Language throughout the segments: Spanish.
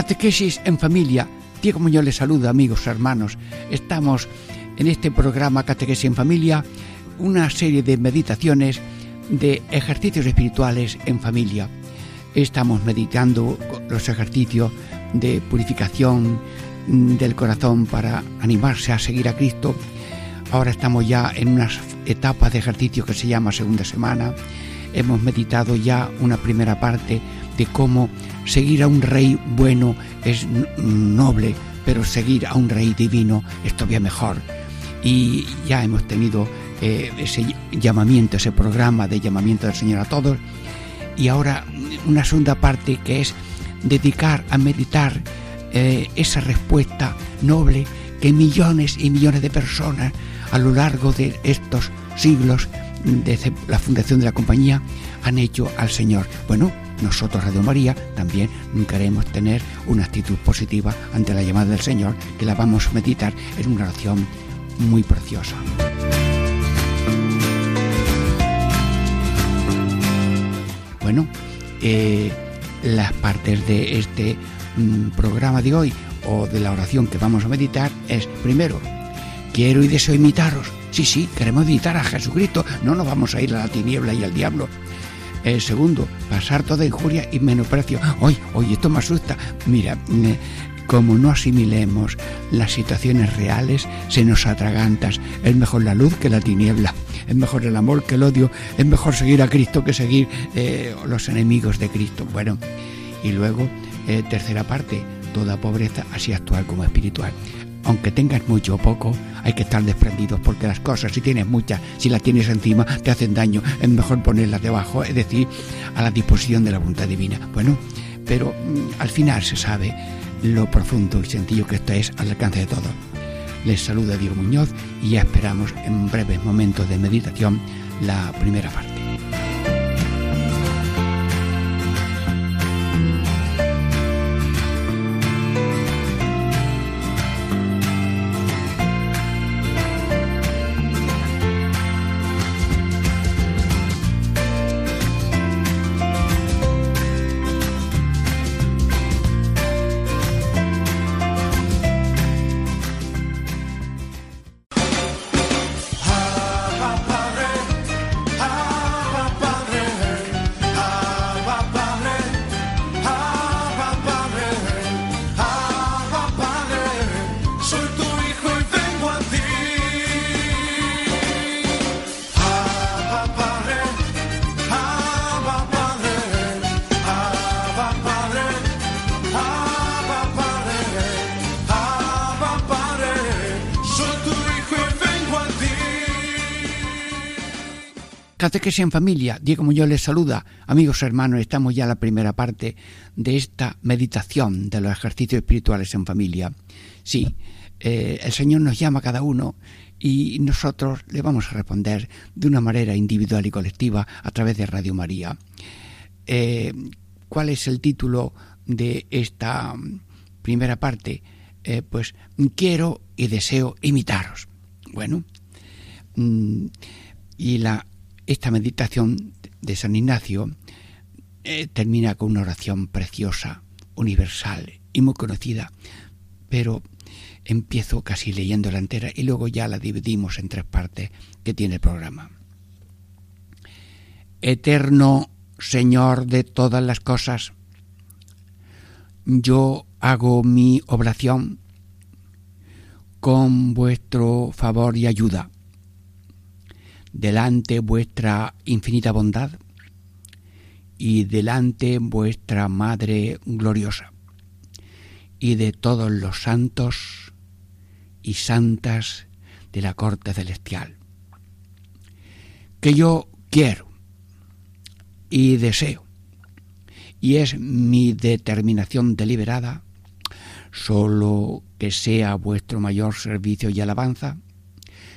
Catequesis en familia. Diego Muñoz les saluda, amigos, hermanos. Estamos en este programa Catequesis en familia, una serie de meditaciones de ejercicios espirituales en familia. Estamos meditando los ejercicios de purificación del corazón para animarse a seguir a Cristo. Ahora estamos ya en unas etapas de ejercicio que se llama segunda semana. Hemos meditado ya una primera parte de cómo seguir a un rey bueno es noble, pero seguir a un rey divino es todavía mejor. Y ya hemos tenido eh, ese llamamiento, ese programa de llamamiento del Señor a todos. Y ahora una segunda parte que es dedicar a meditar eh, esa respuesta noble que millones y millones de personas a lo largo de estos siglos desde la fundación de la compañía han hecho al Señor. Bueno, nosotros, Radio María, también queremos tener una actitud positiva ante la llamada del Señor, que la vamos a meditar en una oración muy preciosa. Bueno, eh, las partes de este mm, programa de hoy o de la oración que vamos a meditar es, primero, quiero y deseo imitaros. Sí, sí, queremos imitar a Jesucristo, no nos vamos a ir a la tiniebla y al diablo. El segundo, pasar toda injuria y menosprecio. Hoy, hoy, esto me asusta. Mira, como no asimilemos las situaciones reales, se nos atragantas. Es mejor la luz que la tiniebla. Es mejor el amor que el odio. Es mejor seguir a Cristo que seguir eh, los enemigos de Cristo. Bueno, y luego, eh, tercera parte, toda pobreza así actual como espiritual aunque tengas mucho o poco, hay que estar desprendidos porque las cosas, si tienes muchas, si las tienes encima, te hacen daño. Es mejor ponerlas debajo, es decir, a la disposición de la voluntad divina. Bueno, pero mm, al final se sabe lo profundo y sencillo que esto es al alcance de todos. Les saluda Diego Muñoz y ya esperamos en breves momentos de meditación la primera parte. Catequesis en familia, Diego Muñoz les saluda. Amigos hermanos, estamos ya en la primera parte de esta meditación de los ejercicios espirituales en familia. Sí, eh, el Señor nos llama a cada uno y nosotros le vamos a responder de una manera individual y colectiva a través de Radio María. Eh, ¿Cuál es el título de esta primera parte? Eh, pues quiero y deseo imitaros. Bueno, mm, y la esta meditación de San Ignacio eh, termina con una oración preciosa, universal y muy conocida, pero empiezo casi leyendo la entera y luego ya la dividimos en tres partes que tiene el programa. Eterno Señor de todas las cosas, yo hago mi oblación con vuestro favor y ayuda delante vuestra infinita bondad y delante vuestra Madre gloriosa y de todos los santos y santas de la corte celestial. Que yo quiero y deseo, y es mi determinación deliberada, solo que sea vuestro mayor servicio y alabanza,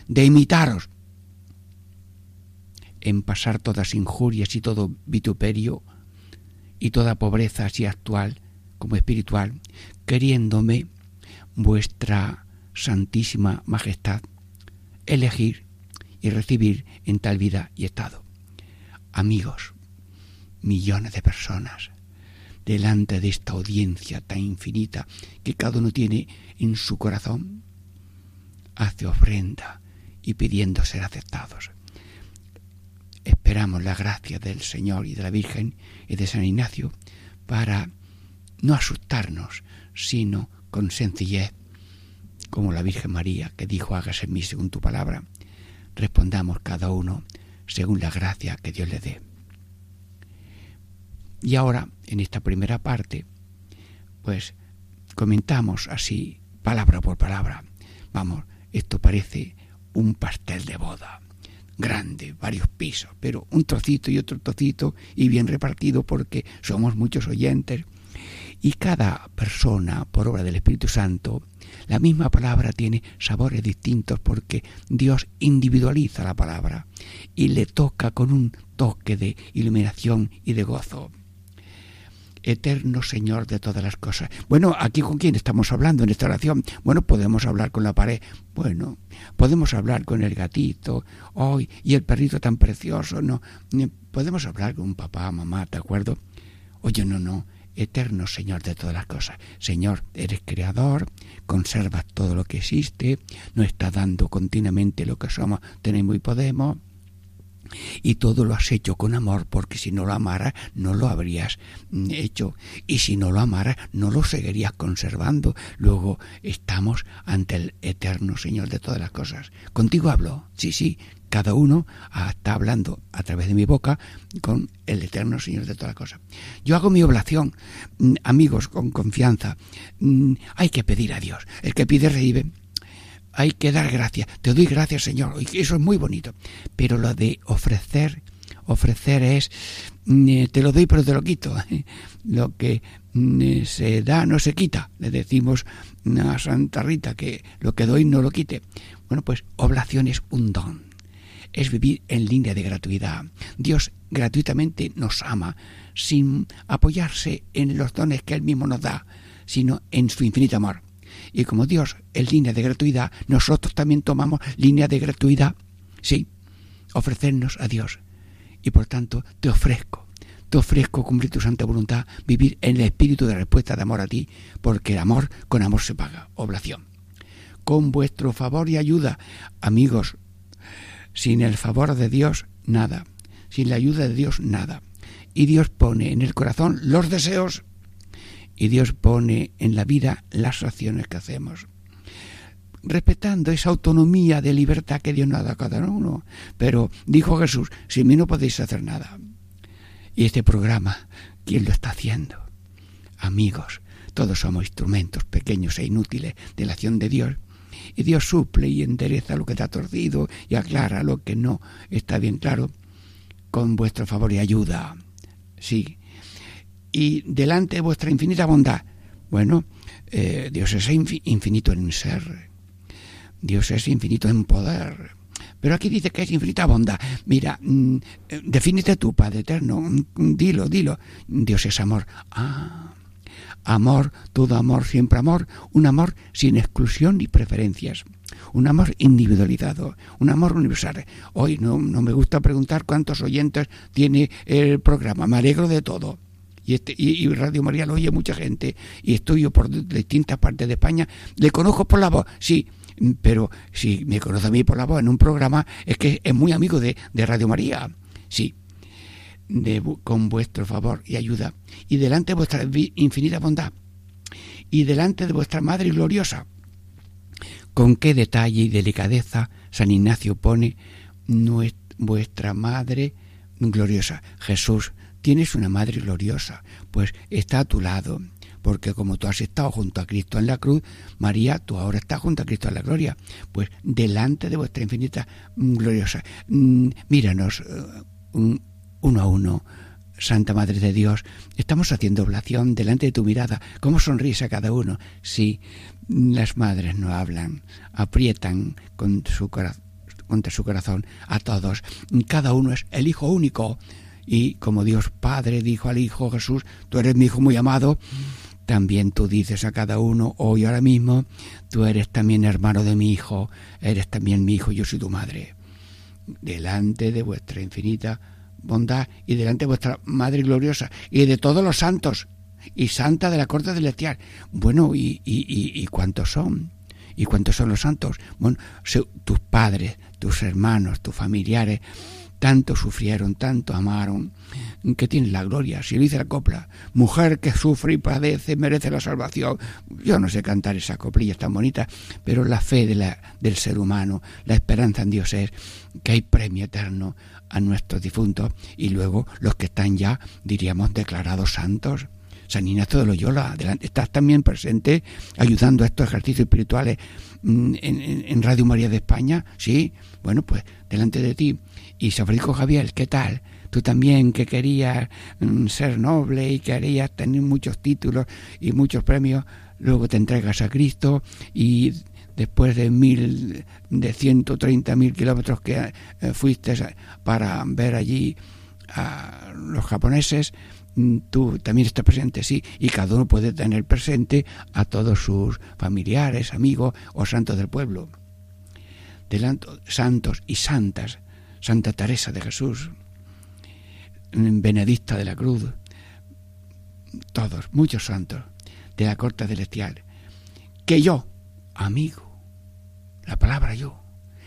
de imitaros en pasar todas injurias y todo vituperio y toda pobreza así actual como espiritual, queriéndome vuestra santísima majestad elegir y recibir en tal vida y estado. Amigos, millones de personas delante de esta audiencia tan infinita que cada uno tiene en su corazón, hace ofrenda y pidiendo ser aceptados. Esperamos la gracia del Señor y de la Virgen y de San Ignacio para no asustarnos, sino con sencillez, como la Virgen María que dijo hágase en mí según tu palabra, respondamos cada uno según la gracia que Dios le dé. Y ahora, en esta primera parte, pues comentamos así, palabra por palabra. Vamos, esto parece un pastel de boda, grande, varios pisos, pero un trocito y otro trocito y bien repartido porque somos muchos oyentes. Y cada persona, por obra del Espíritu Santo, la misma palabra tiene sabores distintos porque Dios individualiza la palabra y le toca con un toque de iluminación y de gozo eterno Señor de todas las cosas. Bueno, aquí con quién estamos hablando en esta oración. Bueno, podemos hablar con la pared. Bueno, podemos hablar con el gatito. Hoy y el perrito tan precioso. No, podemos hablar con papá, mamá, ¿de acuerdo? Oye, no, no. Eterno Señor de todas las cosas. Señor, eres creador, conservas todo lo que existe, nos está dando continuamente lo que somos, tenemos y podemos y todo lo has hecho con amor porque si no lo amara no lo habrías mm, hecho y si no lo amara no lo seguirías conservando luego estamos ante el eterno Señor de todas las cosas contigo hablo sí sí cada uno está hablando a través de mi boca con el eterno Señor de todas las cosas. Yo hago mi oblación, mm, amigos, con confianza. Mm, hay que pedir a Dios. El que pide recibe hay que dar gracias. Te doy gracias, Señor. Y eso es muy bonito. Pero lo de ofrecer, ofrecer es, mm, eh, te lo doy pero te lo quito. Lo que mm, eh, se da no se quita. Le decimos a Santa Rita que lo que doy no lo quite. Bueno, pues oblación es un don. Es vivir en línea de gratuidad. Dios gratuitamente nos ama sin apoyarse en los dones que Él mismo nos da, sino en su infinito amor. Y como Dios es línea de gratuidad, nosotros también tomamos línea de gratuidad, sí, ofrecernos a Dios. Y por tanto, te ofrezco, te ofrezco cumplir tu santa voluntad, vivir en el espíritu de respuesta de amor a ti, porque el amor con amor se paga, oblación. Con vuestro favor y ayuda, amigos, sin el favor de Dios, nada. Sin la ayuda de Dios, nada. Y Dios pone en el corazón los deseos y Dios pone en la vida las acciones que hacemos respetando esa autonomía de libertad que Dios nos ha dado a cada uno. Pero dijo Jesús, sin mí no podéis hacer nada. Y este programa, ¿quién lo está haciendo? Amigos, todos somos instrumentos pequeños e inútiles de la acción de Dios. Y Dios suple y endereza lo que está torcido y aclara lo que no está bien claro con vuestro favor y ayuda. Sí, y delante de vuestra infinita bondad. Bueno, eh, Dios es infinito en ser, Dios es infinito en poder. Pero aquí dice que es infinita bondad. Mira, mm, eh, defínete tú, Padre Eterno, mm, dilo, dilo. Dios es amor. Ah, amor, todo amor, siempre amor, un amor sin exclusión ni preferencias, un amor individualizado, un amor universal. Hoy no, no me gusta preguntar cuántos oyentes tiene el programa, me alegro de todo y, este, y, Radio María lo oye mucha gente y estoy yo por distintas partes de España, le conozco por la voz, sí, pero si me conoce a mí por la voz en un programa es que es muy amigo de, Radio María, sí, de, con vuestro favor y ayuda y delante de vuestra infinita bondad y delante de vuestra Madre gloriosa. Con qué detalle y delicadeza San Ignacio pone vuestra Madre gloriosa, Jesús, tienes una madre gloriosa, pues está a tu lado, porque como tú has estado junto a Cristo en la cruz, María, tú ahora estás junto a Cristo en la gloria, pues delante de vuestra infinita mm, gloriosa. Mm, míranos uh, uno a uno, Santa Madre de Dios, estamos haciendo oblación delante de tu mirada. ¿Cómo sonríes a cada uno? Sí, las madres no hablan, aprietan con su contra su corazón a todos. Cada uno es el Hijo único. Y como Dios Padre dijo al Hijo Jesús, tú eres mi Hijo muy amado, también tú dices a cada uno hoy ahora mismo, tú eres también hermano de mi Hijo, eres también mi Hijo, yo soy tu Madre. Delante de vuestra infinita bondad y delante de vuestra Madre gloriosa y de todos los santos y santa de la corte celestial. Bueno, ¿y, y, cuántos son? ¿Y cuántos son los santos? Bueno, tus padres, tus hermanos, tus familiares, tanto sufrieron, tanto amaron, que tienen la gloria. Si dice la copla, mujer que sufre y padece merece la salvación. Yo no sé cantar esa coplilla tan bonita, pero la fe del ser humano, la esperanza en Dios es que hay premio eterno a nuestros difuntos y luego los que están ya, diríamos, declarados santos. San Ignacio de Loyola, estás también presente ayudando a estos ejercicios espirituales mm, en, Radio María de España, sí, bueno, pues delante de ti. Y Francisco Javier, ¿qué tal? Tú también que querías mm, ser noble y querías tener muchos títulos y muchos premios, luego te entregas a Cristo y después de mil, de 130 mil kilómetros que eh, fuiste para ver allí a los japoneses, mm, tú también estás presente, sí, y cada uno puede tener presente a todos sus familiares, amigos o santos del pueblo. Delante, santos y santas, Santa Teresa de Jesús, Benedicta de la Cruz, todos, muchos santos de la corte celestial, que yo, amigo, la palabra yo.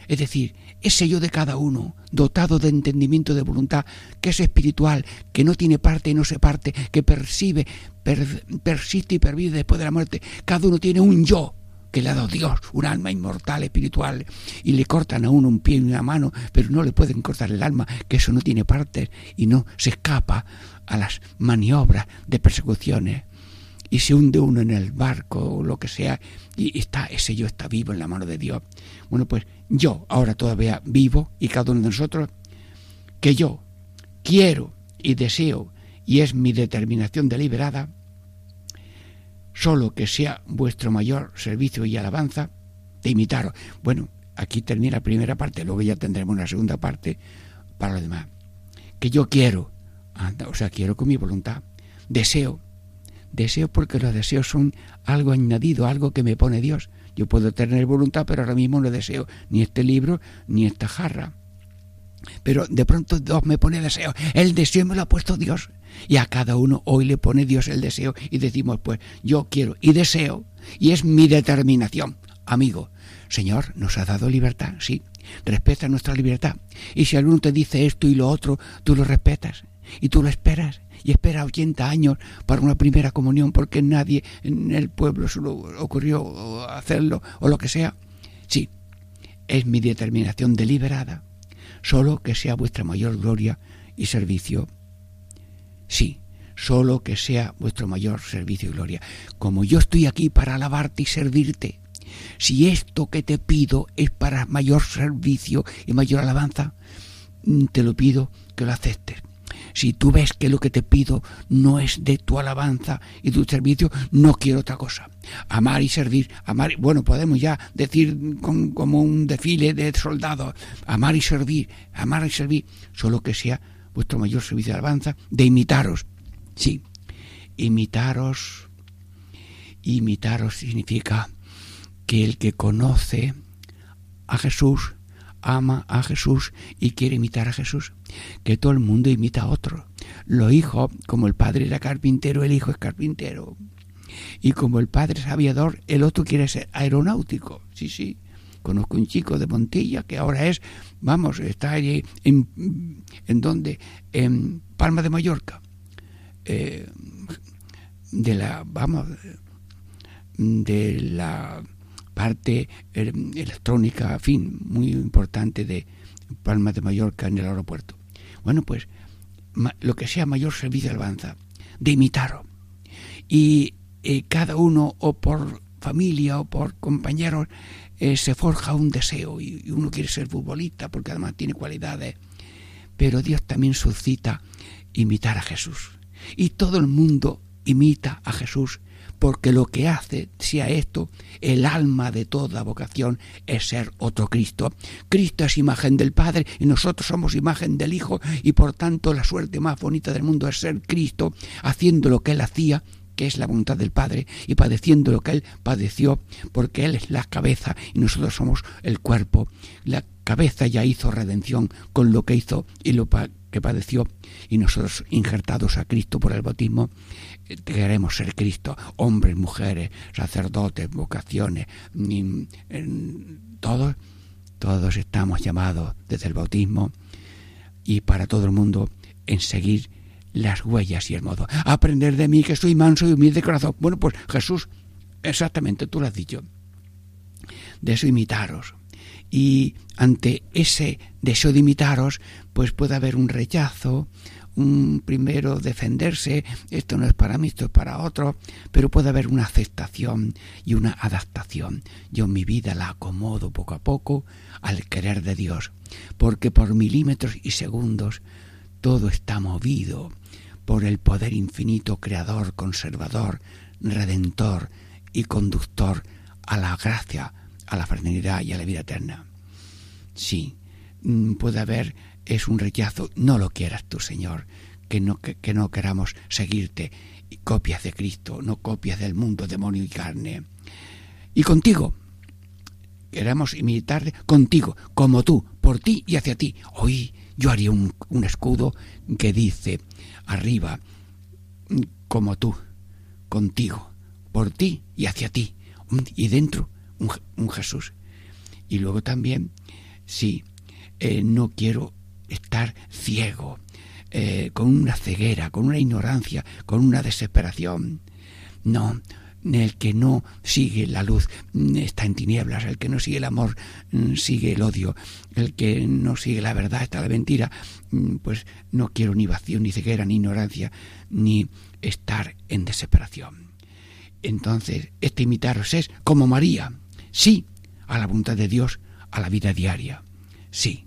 Es decir, ese yo de cada uno, dotado de entendimiento de voluntad, que es espiritual, que no tiene parte y no se parte, que percibe, persiste y pervive después de la muerte. Cada uno tiene un yo que le ha dado Dios, un alma inmortal, espiritual, y le cortan a uno un pie y una mano, pero no le pueden cortar el alma, que eso no tiene partes y no se escapa a las maniobras de persecuciones y se hunde uno en el barco o lo que sea y está ese yo está vivo en la mano de Dios. Bueno, pues yo ahora todavía vivo y cada uno de nosotros que yo quiero y deseo y es mi determinación deliberada solo que sea vuestro mayor servicio y alabanza de imitaros. Bueno, aquí termina la primera parte, luego ya tendremos una segunda parte para lo demás. Que yo quiero, o sea, quiero con mi voluntad, deseo Deseo porque los deseos son algo añadido, algo que me pone Dios. Yo puedo tener voluntad, pero ahora mismo no deseo ni este libro ni esta jarra. Pero de pronto Dios me pone deseo. El deseo me lo ha puesto Dios. Y a cada uno hoy le pone Dios el deseo y decimos, pues yo quiero y deseo. Y es mi determinación. Amigo, Señor, nos ha dado libertad, sí. Respeta nuestra libertad. Y si alguno te dice esto y lo otro, tú lo respetas y tú lo esperas y espera 80 años para una primera comunión porque nadie en el pueblo se lo ocurrió hacerlo o lo que sea. Sí, es mi determinación deliberada, solo que sea vuestra mayor gloria y servicio. Sí, solo que sea vuestro mayor servicio y gloria. Como yo estoy aquí para alabarte y servirte, si esto que te pido es para mayor servicio y mayor alabanza, te lo pido que lo aceptes si tú ves que lo que te pido no es de tu alabanza y tu servicio, no quiero otra cosa. Amar y servir, amar, bueno, podemos ya decir como un desfile de soldados, amar y servir, amar y servir, solo que sea vuestro mayor servicio de alabanza, de imitaros. Sí, imitaros, imitaros significa que el que conoce a Jesús ama a Jesús y quiere imitar a Jesús. Que todo el mundo imita a otro. Lo hijo, como el padre era carpintero, el hijo es carpintero. Y como el padre es aviador, el otro quiere ser aeronáutico. Sí, sí. Conozco un chico de Montilla que ahora es, vamos, está allí en, en donde, en Palma de Mallorca. Eh, de la, vamos, de la parte eh, electrónica, fin, muy importante de Palma de Mallorca en el aeropuerto. Bueno, pues lo que sea mayor servicio alabanza, de imitaros. Y eh, cada uno, o por familia o por compañeros, eh, se forja un deseo y, uno quiere ser futbolista porque además tiene cualidades. pero Dios también suscita imitar a Jesús. Y todo el mundo imita a Jesús porque lo que hace sea esto, el alma de toda vocación es ser otro Cristo. Cristo es imagen del Padre y nosotros somos imagen del Hijo y por tanto la suerte más bonita del mundo es ser Cristo haciendo lo que Él hacía que es la voluntad del Padre, y padeciendo lo que Él padeció, porque Él es la cabeza y nosotros somos el cuerpo. La cabeza ya hizo redención con lo que hizo y lo padeció, y nosotros injertados a Cristo por el bautismo, queremos ser Cristo, hombres, mujeres, sacerdotes, vocaciones, todos, todos estamos llamados desde el bautismo y para todo el mundo en seguir las huellas y el modo. Aprender de mí que soy manso y humilde de corazón. Bueno, pues Jesús, exactamente, tú lo has dicho. De eso imitaros. Y ante ese deseo de imitaros, pues puede haber un rechazo, un primero defenderse, esto no es para mí, esto es para otro, pero puede haber una aceptación y una adaptación. Yo mi vida la acomodo poco a poco al querer de Dios, porque por milímetros y segundos todo está movido por el poder infinito, creador, conservador, redentor y conductor a la gracia, a la fraternidad y a la vida eterna. Sí, mm, puede haber es un rechazo, no lo quieras tú, Señor, que no, que, no queramos seguirte, copias de Cristo, no copias del mundo, demonio y carne. Y contigo, queremos imitarte contigo, como tú, por ti y hacia ti. Hoy yo haría un, escudo que dice arriba, como tú, contigo, por ti y hacia ti. Y dentro, un, Jesús. Y luego también, sí, eh, no quiero estar ciego, eh, con una ceguera, con una ignorancia, con una desesperación. No, el que no sigue la luz mm, está en tinieblas, el que no sigue el amor mm, sigue el odio, el que no sigue la verdad está la mentira, mm, pues no quiero ni vacío, ni ceguera, ni ignorancia, ni estar en desesperación. Entonces, este imitaros es como María, sí, a la voluntad de Dios, a la vida diaria, sí,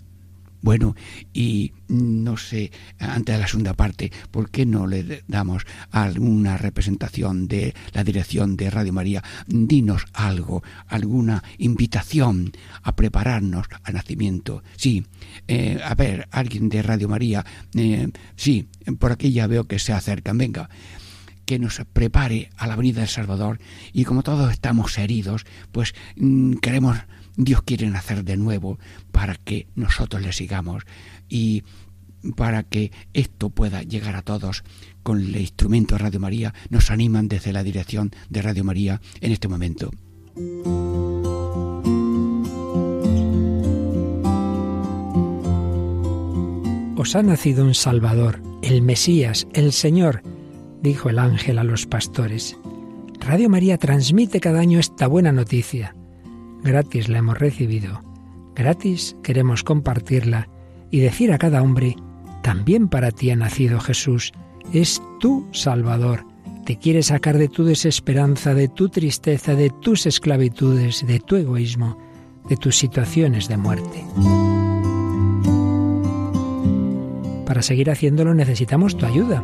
bueno, y no sé, antes de la segunda parte, ¿por qué no le damos alguna representación de la dirección de Radio María? Dinos algo, alguna invitación a prepararnos al nacimiento. Sí, eh, a ver, alguien de Radio María, eh, sí, por aquí ya veo que se acercan, venga que nos prepare a la venida del Salvador y como todos estamos heridos, pues mm, queremos Dios quiere nacer de nuevo para que nosotros le sigamos y para que esto pueda llegar a todos con el instrumento de Radio María, nos animan desde la dirección de Radio María en este momento. Os ha nacido un Salvador, el Mesías, el Señor, dijo el ángel a los pastores. Radio María transmite cada año esta buena noticia. Gratis la hemos recibido, gratis queremos compartirla y decir a cada hombre, también para ti ha nacido Jesús, es tu Salvador, te quiere sacar de tu desesperanza, de tu tristeza, de tus esclavitudes, de tu egoísmo, de tus situaciones de muerte. Para seguir haciéndolo necesitamos tu ayuda,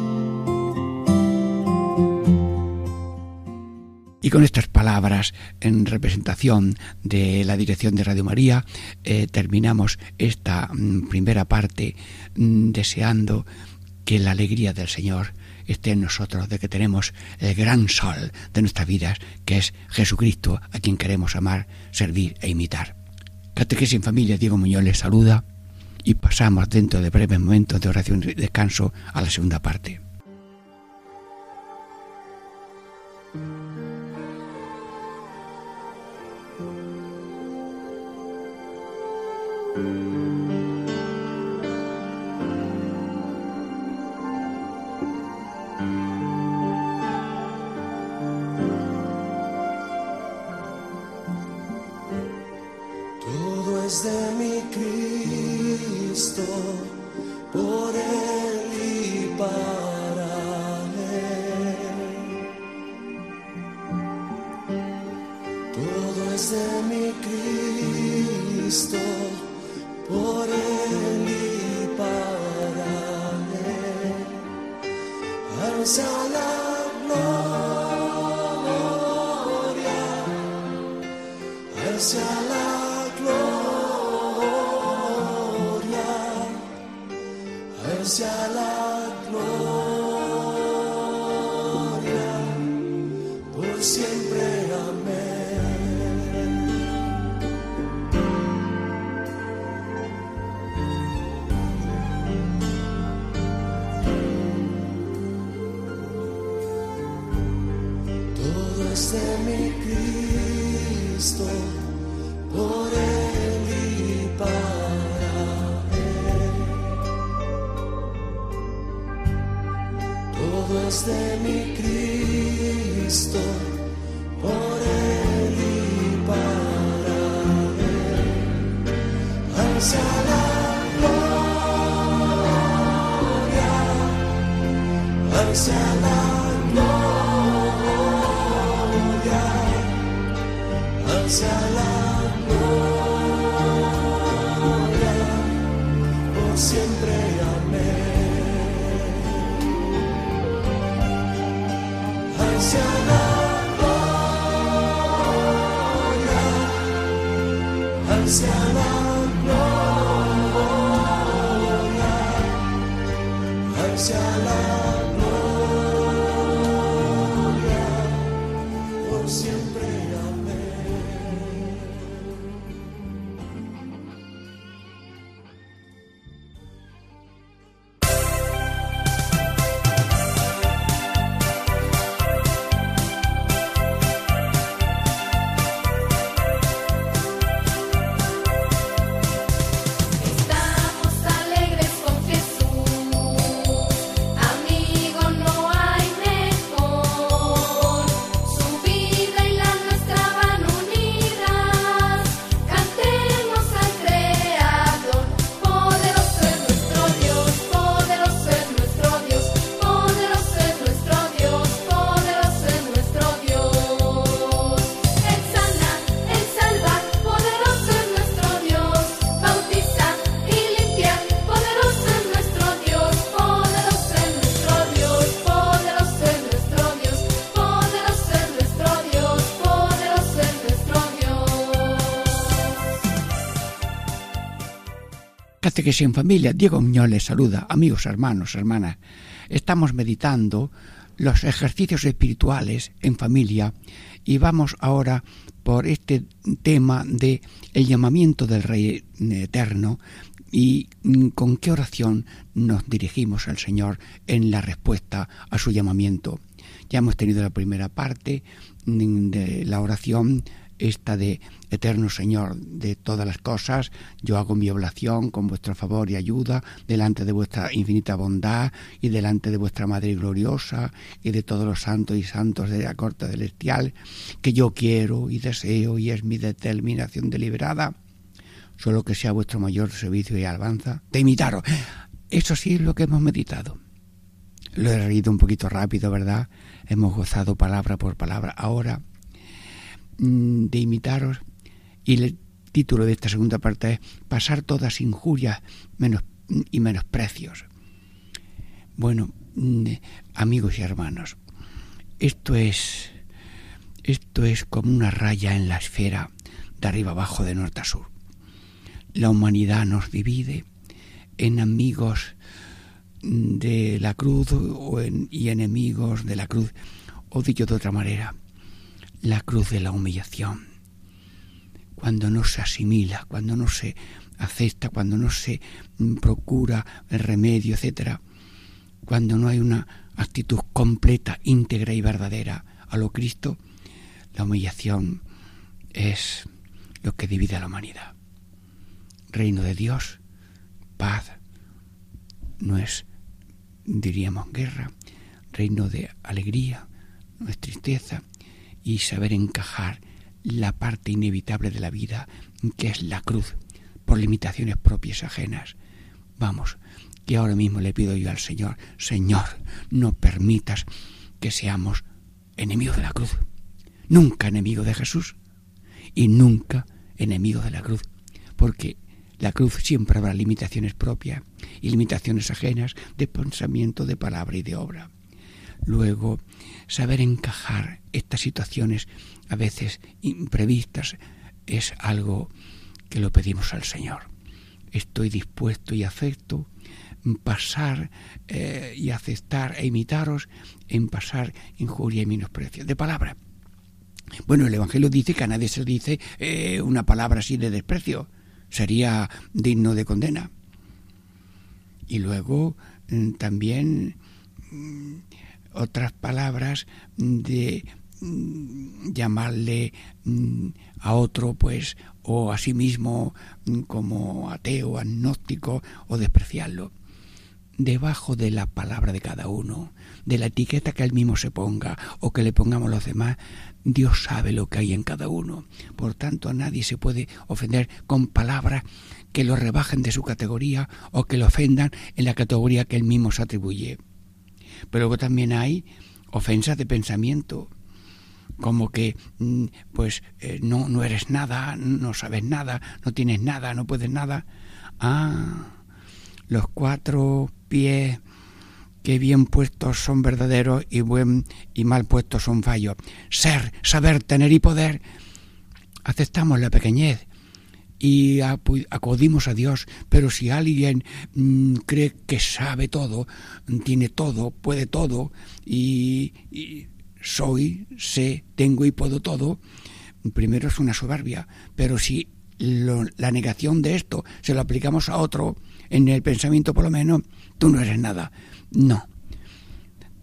Con estas palabras en representación de la dirección de Radio María, eh, terminamos esta mm, primera parte mm, deseando que la alegría del Señor esté en nosotros, de que tenemos el gran sol de nuestras vidas, que es Jesucristo, a quien queremos amar, servir e imitar. Catequesis en familia, Diego Muñoz les saluda y pasamos dentro de breves momentos de oración y descanso a la segunda parte. Que si en familia, Diego Muñoz les saluda, amigos, hermanos, hermanas. Estamos meditando los ejercicios espirituales en familia y vamos ahora por este tema de el llamamiento del Rey Eterno y mm, con qué oración nos dirigimos al Señor en la respuesta a su llamamiento. Ya hemos tenido la primera parte mm, de la oración esta de Eterno Señor de todas las cosas, yo hago mi oblación con vuestro favor y ayuda delante de vuestra infinita bondad y delante de vuestra Madre gloriosa y de todos los santos y santos de la corte celestial, que yo quiero y deseo y es mi determinación deliberada, solo que sea vuestro mayor servicio y alabanza, de imitaros. Eso sí es lo que hemos meditado. Lo he leído un poquito rápido, ¿verdad? Hemos gozado palabra por palabra. Ahora de imitaros y el título de esta segunda parte es Pasar todas injurias menos, y menosprecios. Bueno, mm, amigos y hermanos, esto es esto es como una raya en la esfera de arriba abajo de norte a sur. La humanidad nos divide en amigos de la cruz y enemigos de la cruz, o dicho de otra manera, la cruz de la humillación. Cuando no se asimila, cuando no se acepta, cuando no se mm, procura el remedio, etcétera, cuando no hay una actitud completa, íntegra y verdadera a lo Cristo, la humillación es lo que divide a la humanidad. Reino de Dios, paz, no es, diríamos, guerra, reino de alegría, no es tristeza, y saber encajar la parte inevitable de la vida, que es la cruz, por limitaciones propias ajenas. Vamos, que ahora mismo le pido yo al Señor, Señor, no permitas que seamos enemigos de la cruz. Nunca enemigos de Jesús y nunca enemigos de la cruz, porque la cruz siempre habrá limitaciones propias y limitaciones ajenas de pensamiento, de palabra y de obra. Luego, saber encajar estas situaciones a veces imprevistas es algo que lo pedimos al Señor. Estoy dispuesto y acepto pasar eh, y aceptar e imitaros en pasar injuria y menosprecio. De palabra. Bueno, el Evangelio dice que a nadie se dice eh, una palabra así de desprecio sería digno de condena. Y luego mm, también mm, otras palabras de mm, llamarle a otro pues o a sí mismo como ateo, agnóstico o despreciarlo. Debajo de la palabra de cada uno, de la etiqueta que él mismo se ponga o que le pongamos los demás, Dios sabe lo que hay en cada uno. Por tanto, nadie se puede ofender con palabras que lo rebajen de su categoría o que lo ofendan en la categoría que él mismo se atribuye. Pero luego también hay ofensas de pensamiento, como que mm, pues eh, no, no eres nada, no sabes nada, no tienes nada, no puedes nada. Ah, los cuatro pies que bien puestos son verdaderos y buen y mal puestos son fallos. Ser, saber, tener y poder. Aceptamos la pequeñez y acudimos a Dios, pero si alguien mm, cree que sabe todo, tiene todo, puede todo y, soy, sé, tengo y puedo todo, primero es una soberbia, pero si la negación de esto se lo aplicamos a otro, en el pensamiento por lo menos, tú no eres nada. No.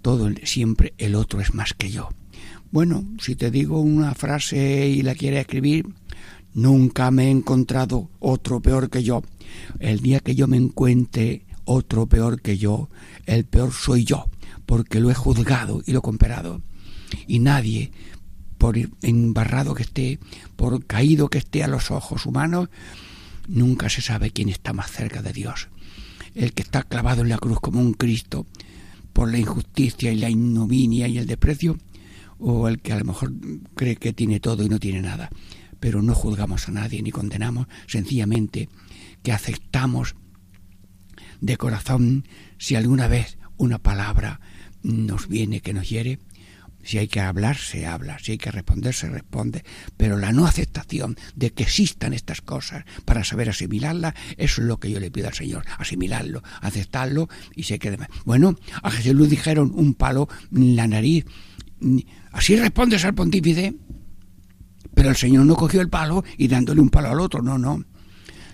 Todo siempre el otro es más que yo. Bueno, si te digo una frase y la quieres escribir, nunca me he encontrado otro peor que yo. El día que yo me encuentre otro peor que yo, el peor soy yo, porque lo he juzgado y lo he comparado. Y nadie, por embarrado que esté, por caído que esté a los ojos humanos, nunca se sabe quién está más cerca de Dios el que está clavado en la cruz como un Cristo por la injusticia y la ignominia y el desprecio, o el que a lo mejor cree que tiene todo y no tiene nada. Pero no juzgamos a nadie ni condenamos, sencillamente que aceptamos de corazón si alguna vez una palabra nos viene que nos hiere, si hay que hablar, se habla. Si hay que responder, se responde. Pero la no aceptación de que existan estas cosas para saber asimilarlas, eso es lo que yo le pido al Señor. Asimilarlo, aceptarlo y se quede más. Bueno, a Jesús le dijeron un palo en la nariz. ¿Así respondes al pontífice? Pero el Señor no cogió el palo y dándole un palo al otro. No, no.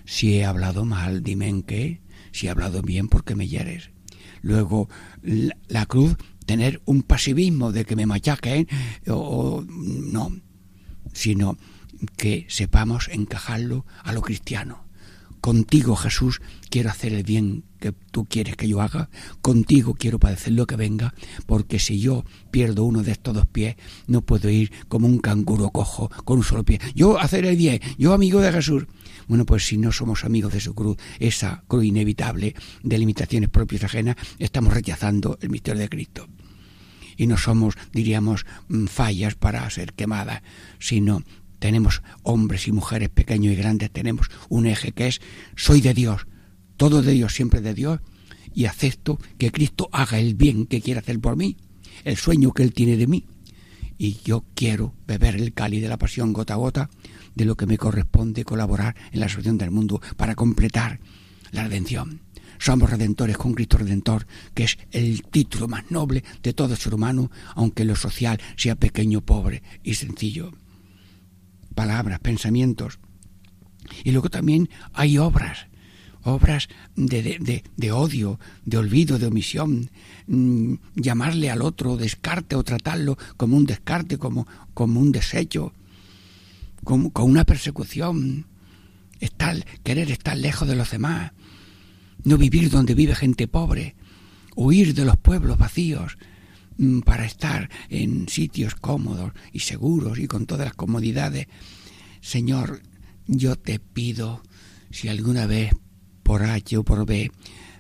Si he hablado mal, dime en qué. Si he hablado bien, ¿por qué me hieres? Luego, la cruz tener un pasivismo de que me machaquen o, no, sino que sepamos encajarlo a lo cristiano. Contigo, Jesús, quiero hacer el bien que tú quieres que yo haga. Contigo quiero padecer lo que venga, porque si yo pierdo uno de estos dos pies, no puedo ir como un canguro cojo con un solo pie. Yo hacer el bien, yo amigo de Jesús. Bueno, pues si no somos amigos de su cruz, esa cruz inevitable de limitaciones propias ajenas, estamos rechazando el misterio de Cristo y no somos, diríamos, mm, fallas para ser quemadas, sino tenemos hombres y mujeres pequeños y grandes, tenemos un eje que es soy de Dios, todo de Dios, siempre de Dios, y acepto que Cristo haga el bien que quiere hacer por mí, el sueño que Él tiene de mí. Y yo quiero beber el cáliz de la pasión gota a gota de lo que me corresponde colaborar en la solución del mundo para completar la redención. Somos redentores con Cristo Redentor, que es el título más noble de todo ser humano, aunque lo social sea pequeño, pobre y sencillo. Palabras, pensamientos. Y luego también hay obras, obras de, de, odio, de olvido, de omisión, mm, llamarle al otro descarte o tratarlo como un descarte, como, como un desecho, como, una persecución, estar, querer estar lejos de los demás, no vivir donde vive gente pobre, huir de los pueblos vacíos mm, para estar en sitios cómodos y seguros y con todas las comodidades. Señor, yo te pido, si alguna vez por H o por B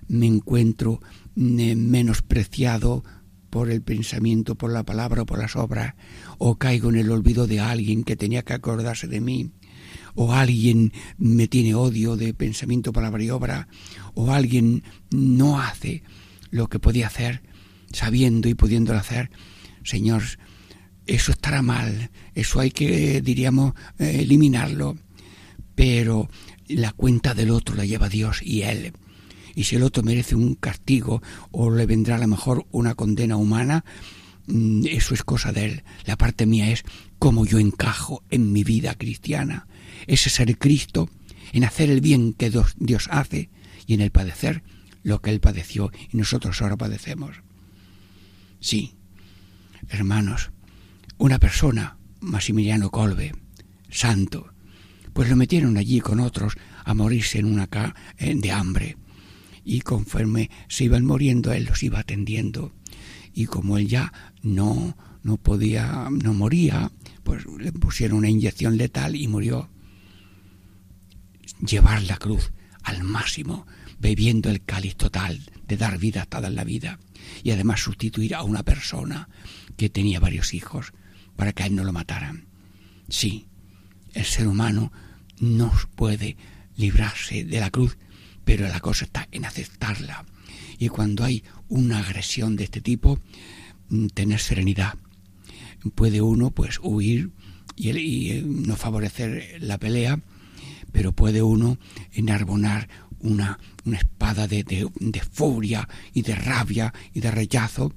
me encuentro mm, menospreciado por el pensamiento, por la palabra o por las obras, o caigo en el olvido de alguien que tenía que acordarse de mí, o alguien me tiene odio de pensamiento, palabra y obra, o alguien no hace lo que podía hacer, sabiendo y pudiéndolo hacer, Señor, eso estará mal, eso hay que, diríamos, eh, eliminarlo, pero la cuenta del otro la lleva Dios y Él. Y si el otro merece un castigo o le vendrá a lo mejor una condena humana, mm, eso es cosa de Él. La parte mía es cómo yo encajo en mi vida cristiana. Ese ser Cristo, en hacer el bien que Dios hace y en el padecer lo que Él padeció y nosotros ahora padecemos. Sí, hermanos, una persona, Maximiliano Colbe, santo, pues lo metieron allí con otros a morirse en una ca de hambre. Y conforme se iban muriendo, él los iba atendiendo. Y como él ya no, no podía, no moría, pues le pusieron una inyección letal y murió. Llevar la cruz al máximo, bebiendo el cáliz total de dar vida a en la vida. Y además sustituir a una persona que tenía varios hijos para que a él no lo mataran. Sí, el ser humano no puede librarse de la cruz, pero la cosa está en aceptarla. Y cuando hay una agresión de este tipo, mm, tener serenidad. Puede uno pues huir y, eh, no favorecer la pelea, pero puede uno enarbonar una, espada de, de, furia y de rabia y de rechazo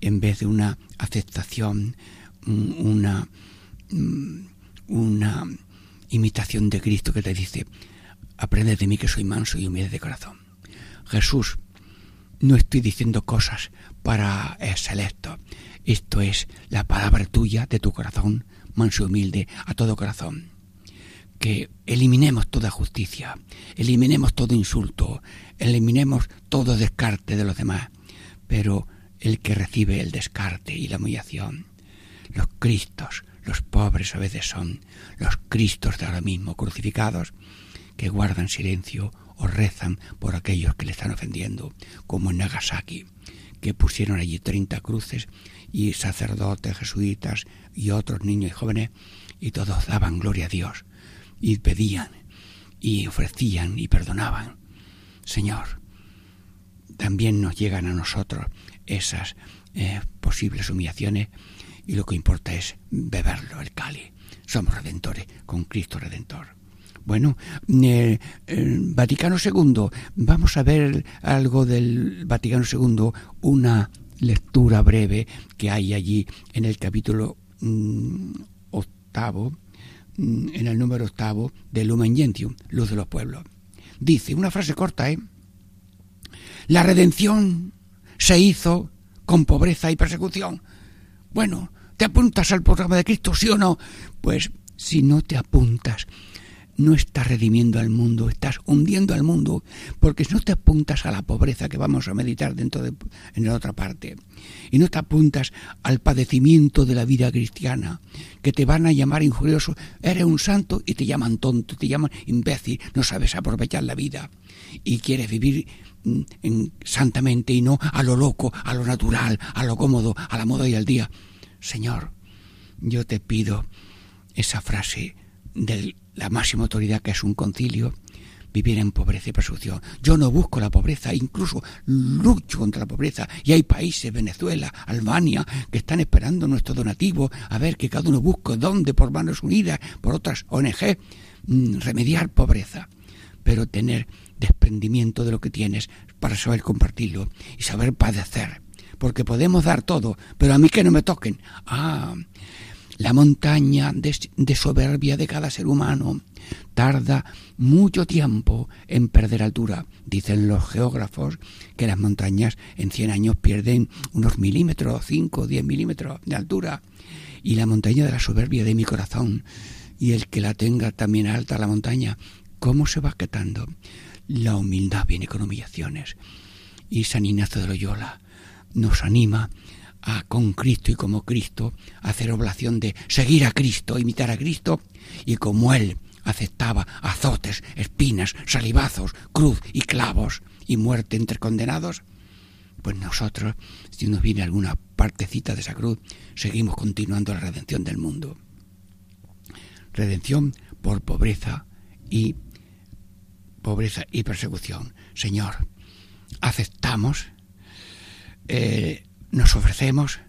en vez de una aceptación, mm, una, mm, una imitación de Cristo que te dice, aprende de mí que soy manso y humilde de corazón. Jesús, no estoy diciendo cosas para el selecto. Esto es la palabra tuya de tu corazón, manso y humilde, a todo corazón. Que eliminemos toda justicia, eliminemos todo insulto, eliminemos todo descarte de los demás, pero el que recibe el descarte y la humillación, los Cristos, los pobres a veces son los Cristos de ahora mismo crucificados que guardan silencio o rezan por aquellos que le están ofendiendo, como en Nagasaki, que pusieron allí 30 cruces y sacerdotes, jesuitas y otros niños y jóvenes, y todos daban gloria a Dios y pedían y ofrecían y perdonaban. Señor, también nos llegan a nosotros esas eh, posibles humillaciones y lo que importa es beberlo, el cali. Somos redentores con Cristo Redentor. Bueno, eh, Vaticano II, vamos a ver algo del Vaticano II, una lectura breve que hay allí en el capítulo mm, octavo, mm, en el número octavo de Lumen Gentium, Luz de los Pueblos. Dice, una frase corta, ¿eh? La redención se hizo con pobreza y persecución. Bueno, ¿Te apuntas al programa de Cristo, sí o no? Pues si no te apuntas, no estás redimiendo al mundo, estás hundiendo al mundo, porque si no te apuntas a la pobreza que vamos a meditar dentro de en la otra parte, y no te apuntas al padecimiento de la vida cristiana, que te van a llamar injurioso, eres un santo y te llaman tonto, te llaman imbécil, no sabes aprovechar la vida y quieres vivir mm, en, santamente y no a lo loco, a lo natural, a lo cómodo, a la moda y al día. Señor, yo te pido esa frase de la máxima autoridad que es un concilio, vivir en pobreza y persecución. Yo no busco la pobreza, incluso lucho contra la pobreza. Y hay países, Venezuela, Albania, que están esperando nuestro donativo a ver que cada uno busque dónde, por manos unidas, por otras ONG, mm, remediar pobreza. Pero tener desprendimiento de lo que tienes para saber compartirlo y saber padecer porque podemos dar todo, pero a mí que no me toquen. Ah, la montaña de, soberbia de cada ser humano tarda mucho tiempo en perder altura. Dicen los geógrafos que las montañas en 100 años pierden unos milímetros, 5 o 10 milímetros de altura. Y la montaña de la soberbia de mi corazón, y el que la tenga también alta la montaña, ¿cómo se va quitando? La humildad viene con humillaciones. Y San Ignacio de Loyola nos anima a con Cristo y como Cristo hacer oblación de seguir a Cristo, imitar a Cristo y como Él aceptaba azotes, espinas, salivazos, cruz y clavos y muerte entre condenados, pues nosotros, si nos viene alguna partecita de esa cruz, seguimos continuando la redención del mundo. Redención por pobreza y pobreza y persecución. Señor, aceptamos, eh, nos ofrecemos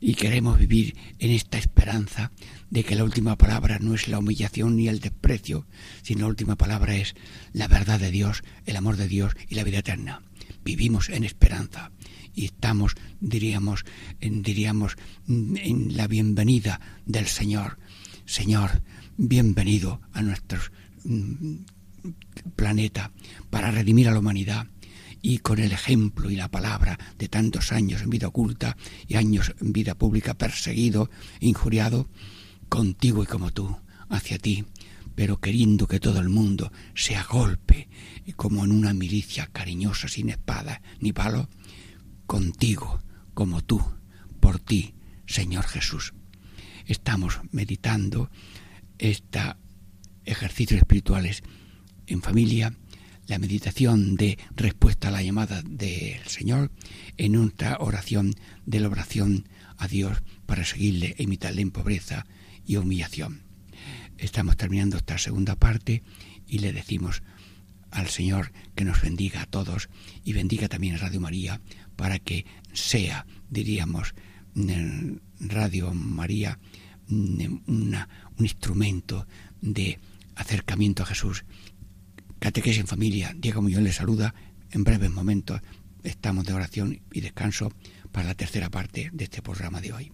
y queremos vivir en esta esperanza de que la última palabra no es la humillación ni el desprecio, sino la última palabra es la verdad de Dios, el amor de Dios y la vida eterna. Vivimos en esperanza y estamos, diríamos, en, diríamos, en la bienvenida del Señor. Señor, bienvenido a nuestro mm, planeta para redimir a la humanidad y con el ejemplo y la palabra de tantos años en vida oculta y años en vida pública perseguido, injuriado, contigo y como tú, hacia ti, pero queriendo que todo el mundo se agolpe como en una milicia cariñosa sin espada ni palo, contigo como tú, por ti, Señor Jesús. Estamos meditando estos ejercicios espirituales en familia la meditación de respuesta a la llamada del Señor en una oración de la oración a Dios para seguirle e imitarle en pobreza y humillación. Estamos terminando esta segunda parte y le decimos al Señor que nos bendiga a todos y bendiga también a Radio María para que sea, diríamos, Radio María un instrumento de acercamiento a Jesús Catequesis en familia, Diego Muñoz le saluda. En breves momentos estamos de oración y descanso para la tercera parte de este programa de hoy.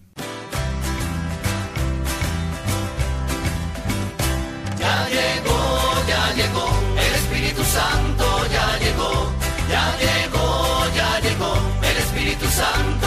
Ya llegó, ya llegó, el Espíritu Santo ya llegó, ya llegó, ya llegó, el Espíritu Santo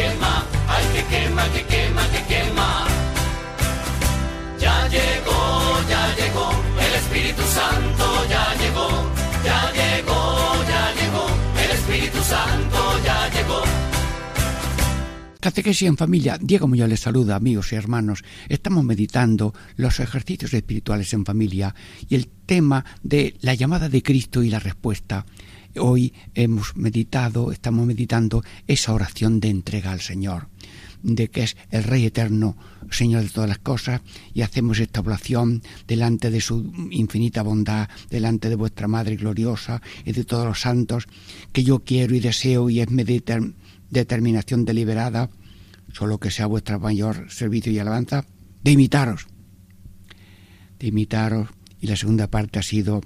quema, que quema, ay, que quema, que quema, que quema. Ya llegó, ya llegó, el Espíritu Santo ya llegó, ya llegó, ya llegó, el Espíritu Santo ya llegó. Catequesis en familia, Diego Muñoz les saluda, amigos y hermanos. Estamos meditando los ejercicios espirituales en familia y el tema de la llamada de Cristo y la respuesta. Hoy hemos meditado, estamos meditando esa oración de entrega al Señor, de que es el Rey eterno, Señor de todas las cosas, y hacemos esta oración delante de su infinita bondad, delante de vuestra Madre gloriosa y de todos los santos, que yo quiero y deseo y es mi deter- determinación deliberada, solo que sea vuestra mayor servicio y alabanza, de imitaros, de imitaros, y la segunda parte ha sido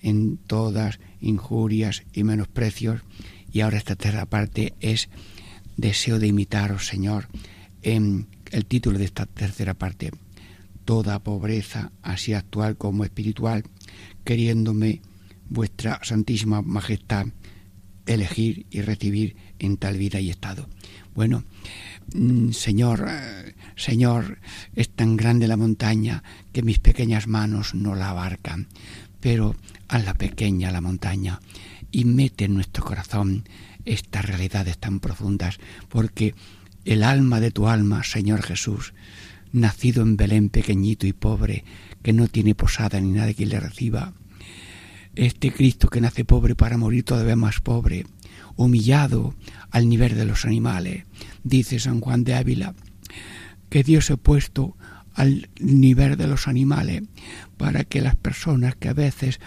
en todas injurias y menosprecios, y ahora esta tercera parte es deseo de imitaros, Señor, en el título de esta tercera parte, toda pobreza, así actual como espiritual, queriéndome vuestra santísima majestad elegir y recibir en tal vida y estado. Bueno, mm, Señor, eh, Señor, es tan grande la montaña que mis pequeñas manos no la abarcan, pero hazla pequeña la montaña y mete en nuestro corazón estas realidades tan profundas, porque el alma de tu alma, Señor Jesús, nacido en Belén pequeñito y pobre, que no tiene posada ni nadie que le reciba, este Cristo que nace pobre para morir todavía más pobre, humillado al nivel de los animales, dice San Juan de Ávila, que Dios ha puesto al nivel de los animales para que las personas que a veces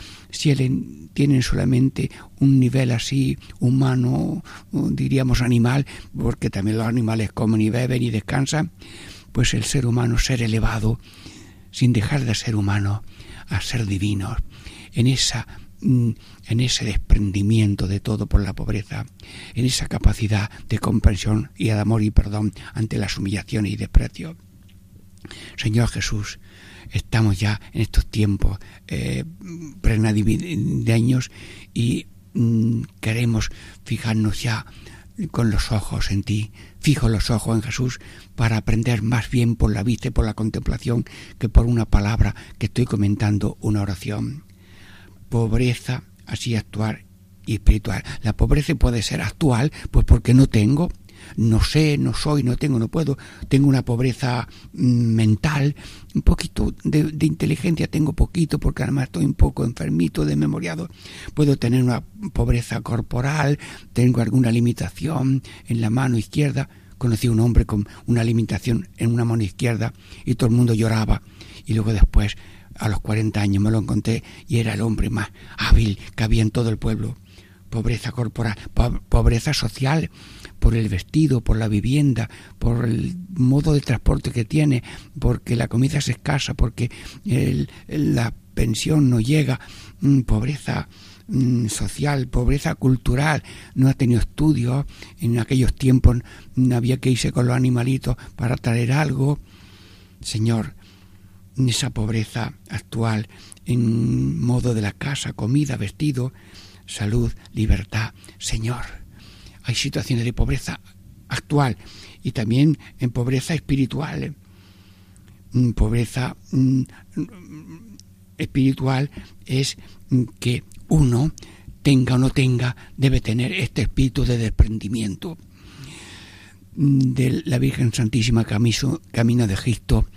tienen solamente un nivel así humano, diríamos animal, porque también los animales comen y beben y descansan, pues el ser humano ser elevado sin dejar de ser humano, a ser divinos, en esa mm, en ese desprendimiento de todo por la pobreza, en esa capacidad de comprensión y de amor y perdón ante las humillaciones y desprecio. Señor Jesús, estamos ya en estos tiempos eh, prenavideños y mm, queremos fijarnos ya con los ojos en ti, fijo los ojos en Jesús para aprender más bien por la vista y por la contemplación que por una palabra que estoy comentando una oración. Pobreza, así actuar y espiritual. La pobreza puede ser actual, pues porque no tengo, no sé, no soy, no tengo, no puedo, tengo una pobreza mm, mental, un poquito de, inteligencia tengo poquito porque además estoy un poco enfermito, desmemoriado, puedo tener una pobreza corporal, tengo alguna limitación en la mano izquierda, conocí a un hombre con una limitación en una mano izquierda y todo el mundo lloraba. Y luego después a los 40 años me lo encontré y era el hombre más hábil que había en todo el pueblo. Pobreza corporal, pobreza social, por el vestido, por la vivienda, por el modo de transporte que tiene, porque la comida es escasa, porque la pensión no llega, mm, pobreza mm, social, pobreza cultural, no ha tenido estudios, en aquellos tiempos no había que irse con los animalitos para traer algo. Señor, esa pobreza actual en modo de la casa, comida, vestido, salud, libertad. Señor, hay situaciones de pobreza actual y también en pobreza espiritual. Mm, pobreza mm, espiritual es que uno tenga o no tenga, debe tener este espíritu de desprendimiento mm, de la Virgen Santísima Camino de Egipto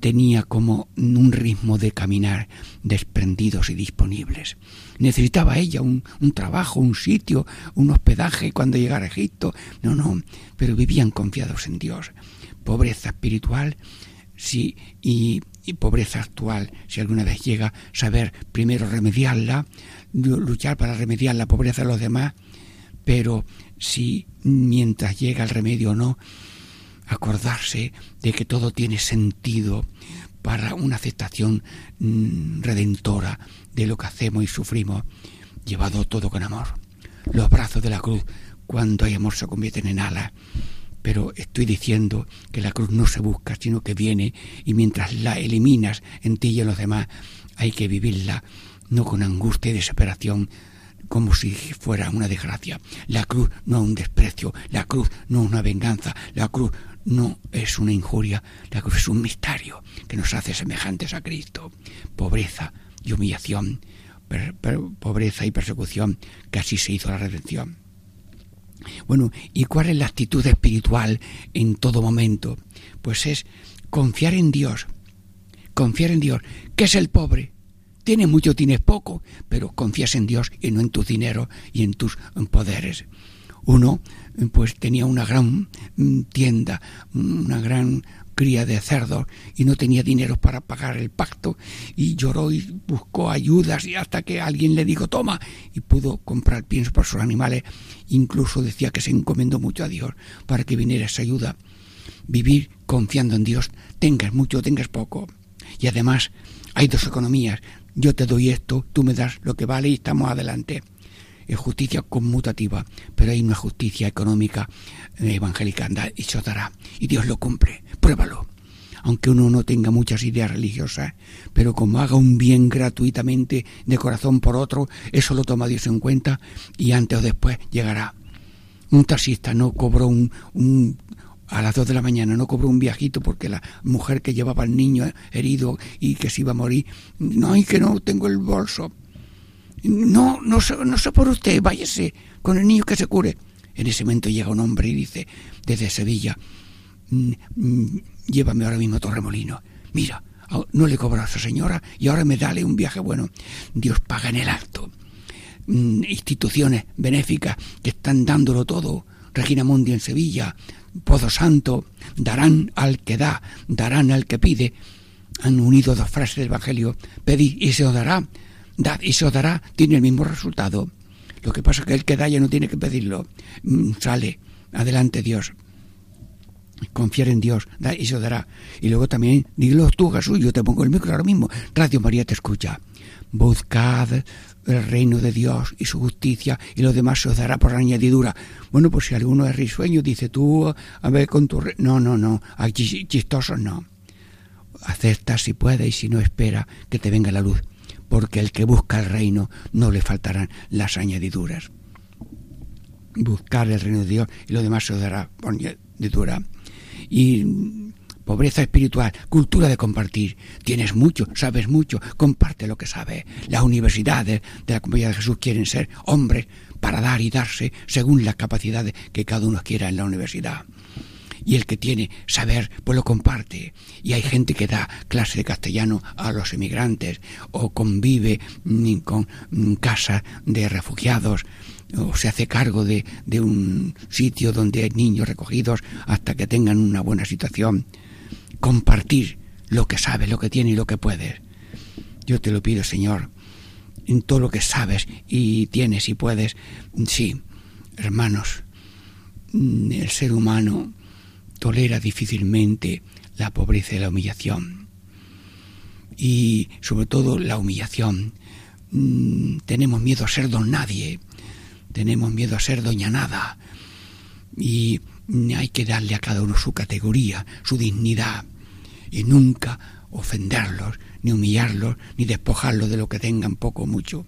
tenía como un ritmo de caminar desprendidos y disponibles. Necesitaba ella un, trabajo, un sitio, un hospedaje cuando llegara a Egipto. No, no, pero vivían confiados en Dios. Pobreza espiritual sí, y, y pobreza actual, si alguna vez llega, saber primero remediarla, luchar para remediar la pobreza de los demás, pero si mientras llega el remedio o no, acordarse de que todo tiene sentido para una aceptación mm, redentora de lo que hacemos y sufrimos, llevado todo con amor. Los brazos de la cruz, cuando hay amor, se convierten en alas. Pero estoy diciendo que la cruz no se busca, sino que viene y mientras la eliminas en ti y en los demás, hay que vivirla no con angustia y desesperación, como si fuera una desgracia. La cruz no es un desprecio, la cruz no es una venganza, la cruz no es una injuria, la es un misterio que nos hace semejantes a Cristo. Pobreza y humillación, pobreza y persecución, que así se hizo la redención. Bueno, ¿y cuál es la actitud espiritual en todo momento? Pues es confiar en Dios, confiar en Dios, que es el pobre. Tienes mucho, tienes poco, pero confías en Dios y no en tu dinero y en tus poderes. Uno pues tenía una gran mm, tienda, una gran cría de cerdos y no tenía dinero para pagar el pacto y lloró y buscó ayudas y hasta que alguien le dijo toma y pudo comprar pienso para sus animales. Incluso decía que se encomendó mucho a Dios para que viniera esa ayuda. Vivir confiando en Dios tengas mucho tengas poco. Y además hay dos economías. Yo te doy esto tú me das lo que vale y estamos adelante justicia conmutativa, pero hay una justicia económica eh, evangélica, anda y dará. Y Dios lo cumple, pruébalo. Aunque uno no tenga muchas ideas religiosas, pero como haga un bien gratuitamente de corazón por otro, eso lo toma Dios en cuenta y antes o después llegará. Un taxista no cobró un a las dos de la mañana no cobró un viajito porque la mujer que llevaba al niño herido y que se iba a morir, no, y que no tengo el bolso. No, no, no sé por usted, váyase con el niño que se cure. En ese momento llega un hombre y dice, desde Sevilla, mm, mm, llévame ahora mismo a Torremolino. Mira, no le cobro a esa señora y ahora me dale un viaje bueno. Dios paga en el acto. Mm, instituciones benéficas que están dándolo todo. Regina Mundi en Sevilla, Pozo Santo, darán al que da, darán al que pide. Han unido dos frases del Evangelio, pedid y se os dará, dad y se os dará, tiene el mismo resultado. Lo que pasa es que el que da ya no tiene que pedirlo. Mm, sale, adelante Dios. confiar en Dios, y se dará. Y luego también, dilo tú, Jesús, yo te pongo el micro ahora mismo. Radio María te escucha. Buscad el reino de Dios y su justicia y lo demás se os dará por añadidura. Bueno, pues si alguno es risueño, dice tú, a ver con tu... No, no, no, aquí chistosos no. Acepta si puede y si no espera que te venga la luz, porque el que busca el reino no le faltarán las añadiduras. Buscar el reino de Dios y lo demás se dará por añadidura. Y pobreza espiritual, cultura de compartir. Tienes mucho, sabes mucho, comparte lo que sabes. Las universidades de la Comunidad de Jesús quieren ser hombres para dar y darse según las capacidades que cada uno quiera en la universidad. Y el que tiene saber, pues lo comparte. Y hay gente que da clase de castellano a los emigrantes o convive mm, con mm, casas de refugiados o se hace cargo de, de un sitio donde hay niños recogidos hasta que tengan una buena situación compartir lo que sabes, lo que tienes y lo que puedes. Yo te lo pido, Señor, en todo lo que sabes y tienes y puedes. Sí, hermanos, el ser humano tolera difícilmente la pobreza y la humillación. Y sobre todo la humillación. Mm, tenemos miedo a ser don nadie, tenemos miedo a ser doña nada. Y hay que darle a cada uno su categoría, su dignidad, y nunca ofenderlos, ni humillarlos, ni despojarlos de lo que tengan poco o mucho.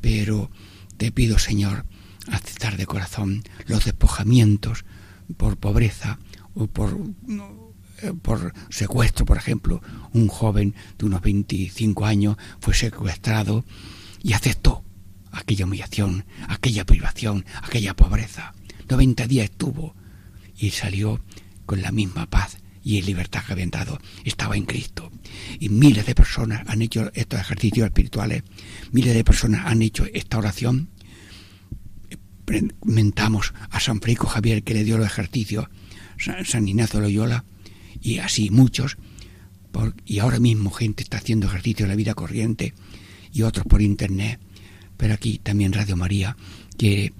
Pero te pido, Señor, aceptar de corazón los despojamientos por pobreza por, eh, por secuestro, por ejemplo. Un joven de unos 25 años fue secuestrado y aceptó aquella humillación, aquella privación, aquella pobreza. 90 días estuvo y salió con la misma paz y libertad que habían dado. Estaba en Cristo. Y miles de personas han hecho estos ejercicios espirituales, miles de personas han hecho esta oración. Mentamos a San Francisco Javier que le dio los ejercicios, San Ignacio Loyola, y así muchos. y ahora mismo gente está haciendo ejercicio en la vida corriente y otros por internet. Pero aquí también Radio María quiere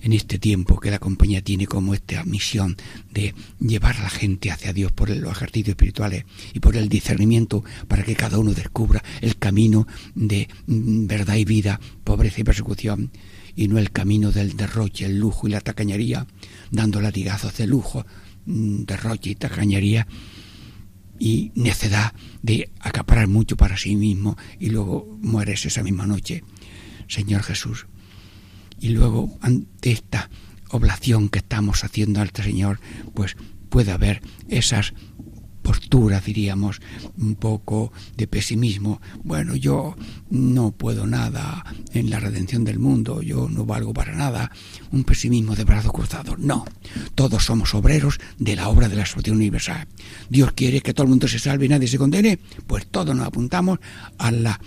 en este tiempo que la compañía tiene como esta misión de llevar a la gente hacia Dios por los ejercicios espirituales y por el discernimiento para que cada uno descubra el camino de mm, verdad y vida, pobreza y persecución, y no el camino del derroche, el lujo y la tacañería, dando latigazos de lujo, derroche y tacañería y necedad de acaparar mucho para sí mismo y luego mueres esa misma noche. Señor Jesús, y luego ante esta oblación que estamos haciendo al Señor, pues puede haber esas posturas, diríamos, un poco de pesimismo. Bueno, yo no puedo nada en la redención del mundo, yo no valgo para nada. Un pesimismo de brazos cruzados. No, todos somos obreros de la obra de la salvación universal. Dios quiere que todo el mundo se salve y nadie se condene, pues todos nos apuntamos a la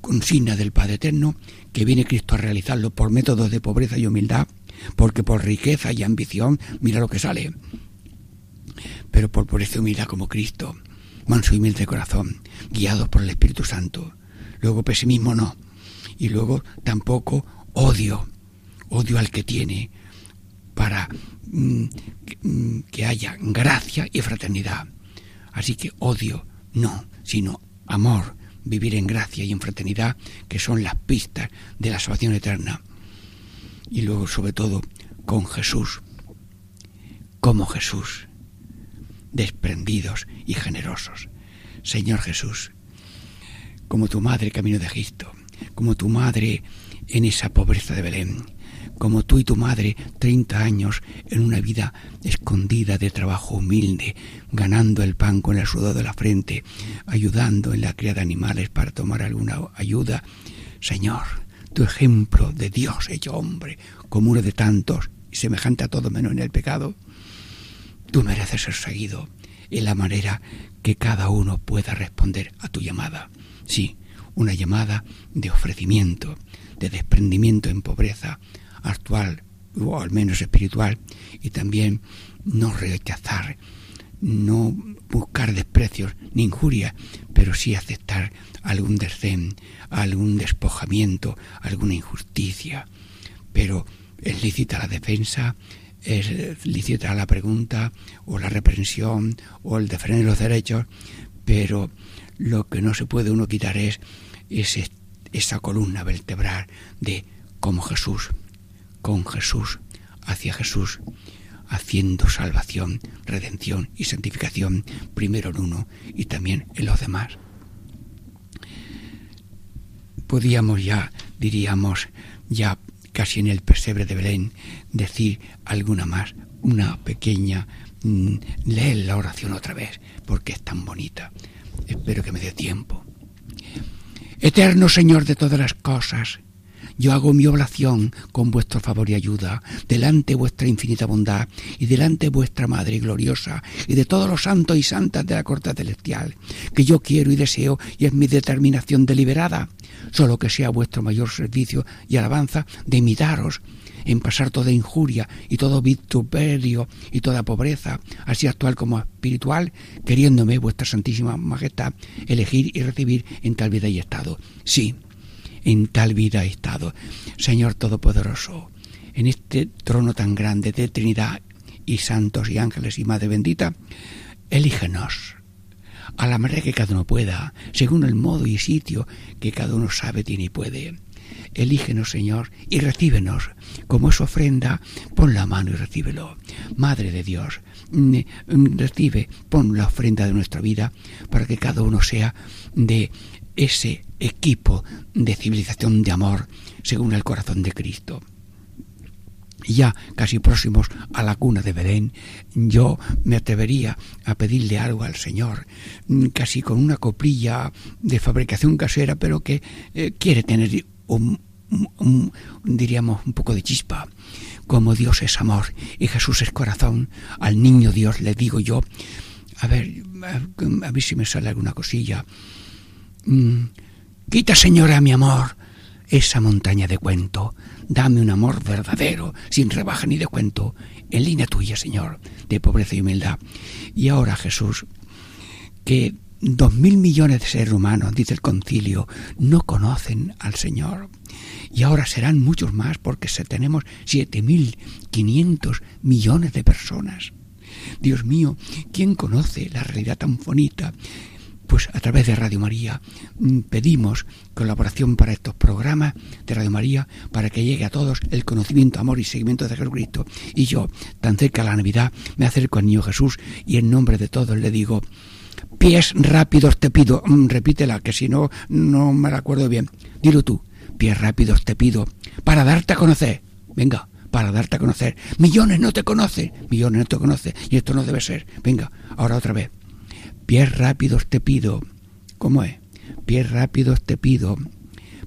consigna del Padre Eterno, que viene Cristo a realizarlo por métodos de pobreza y humildad, porque por riqueza y ambición, mira lo que sale. Pero por pobreza y humildad como Cristo, manso y humilde de corazón, guiado por el Espíritu Santo. Luego pesimismo no. Y luego tampoco odio, odio al que tiene, para mm, mm, que haya gracia y fraternidad. Así que odio no, sino amor, vivir en gracia y en fraternidad, que son las pistas de la salvación eterna. Y luego, sobre todo, con Jesús, como Jesús, desprendidos y generosos. Señor Jesús, como tu madre camino de Egipto, como tu madre en esa pobreza de Belén, como tú y tu madre, 30 años en una vida escondida de trabajo humilde, ganando el pan con el sudor de la frente, ayudando en la cría de animales para tomar alguna ayuda. Señor, tu ejemplo de Dios hecho hombre, como uno de tantos y semejante a todo menos en el pecado, tú mereces ser seguido en la manera que cada uno pueda responder a tu llamada. Sí, una llamada de ofrecimiento, de desprendimiento en pobreza, actual o al menos espiritual y también no rechazar, no buscar desprecios ni injurias, pero sí aceptar algún desdén, algún despojamiento, alguna injusticia. Pero es lícita la defensa, es lícita la pregunta o la reprensión o el defender los derechos, pero lo que no se puede uno quitar es, esa columna vertebral de como Jesús, con Jesús, hacia Jesús, haciendo salvación, redención y santificación, primero en uno y también en los demás. Podíamos ya, diríamos, ya casi en el pesebre de Belén, decir alguna más, una pequeña, mm, leer la oración otra vez, porque es tan bonita. Espero que me dé tiempo. Eterno Señor de todas las cosas, yo hago mi oblación con vuestro favor y ayuda, delante de vuestra infinita bondad y delante de vuestra Madre gloriosa y de todos los santos y santas de la corte celestial, que yo quiero y deseo y es mi determinación deliberada, solo que sea vuestro mayor servicio y alabanza de imitaros en pasar toda injuria y todo vituperio y toda pobreza, así actual como espiritual, queriéndome vuestra santísima majestad elegir y recibir en tal vida y estado. Sí, en tal vida y estado. Señor Todopoderoso, en este trono tan grande de Trinidad y santos y ángeles y Madre bendita, elígenos a la manera que cada uno pueda, según el modo y sitio que cada uno sabe, tiene y puede. Elígenos, Señor, y recíbenos. Como es ofrenda, pon la mano y recíbelo. Madre de Dios, mm, mm, recibe, pon la ofrenda de nuestra vida para que cada uno sea de ese equipo de civilización de amor según el corazón de Cristo. Ya casi próximos a la cuna de Belén, yo me atrevería a pedirle algo al Señor, mm, casi con una coplilla de fabricación casera, pero que eh, quiere tener un, diríamos, un poco de chispa. Como Dios es amor y Jesús es corazón, al niño Dios le digo yo, a ver, a, ver si me sale alguna cosilla. Mm, quita, Señora, mi amor, esa montaña de cuento. Dame un amor verdadero, sin rebaja ni de cuento, en línea tuya, Señor, de pobreza y humildad. Y ahora, Jesús, que dos mil millones de seres humanos, dice el concilio, no conocen al Señor. Y ahora serán muchos más porque tenemos siete mil quinientos millones de personas. Dios mío, ¿quién conoce la realidad tan bonita pues a través de Radio María mm, pedimos colaboración para estos programas de Radio María para que llegue a todos el conocimiento, amor y seguimiento de Jesucristo. Y yo, tan cerca de la Navidad, me acerco al niño Jesús y en nombre de todos le digo, pies rápidos te pido, mm, repítela, que si no, no me la acuerdo bien. Dilo tú, pies rápidos te pido, para darte a conocer. Venga, para darte a conocer. Millones no te conocen, millones no te conocen, y esto no debe ser. Venga, ahora otra vez pies rápidos te pido, ¿cómo es? Pies rápidos te pido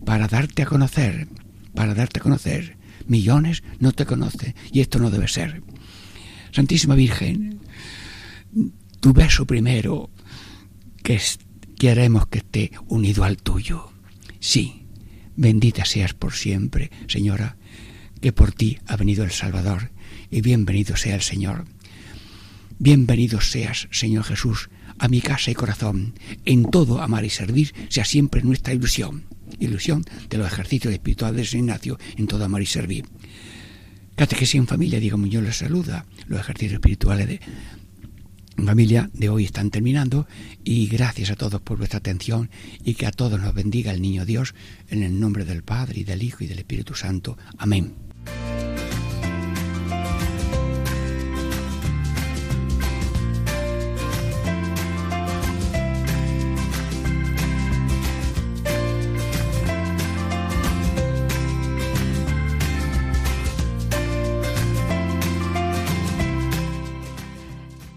para darte a conocer, para darte a conocer. Millones no te conocen y esto no debe ser. Santísima Virgen, tu beso primero, que queremos que esté unido al tuyo. Sí, bendita seas por siempre, Señora, que por ti ha venido el Salvador, y bienvenido sea el Señor. Bienvenido seas, Señor Jesús, a mi casa y corazón. En todo amar y servir sea siempre nuestra ilusión. Ilusión de los ejercicios espirituales de San Ignacio en todo amar y servir. Catequesis en familia, Diego Muñoz les saluda. Los ejercicios espirituales de familia de hoy están terminando y gracias a todos por vuestra atención y que a todos nos bendiga el Niño Dios en el nombre del Padre y del Hijo y del Espíritu Santo. Amén.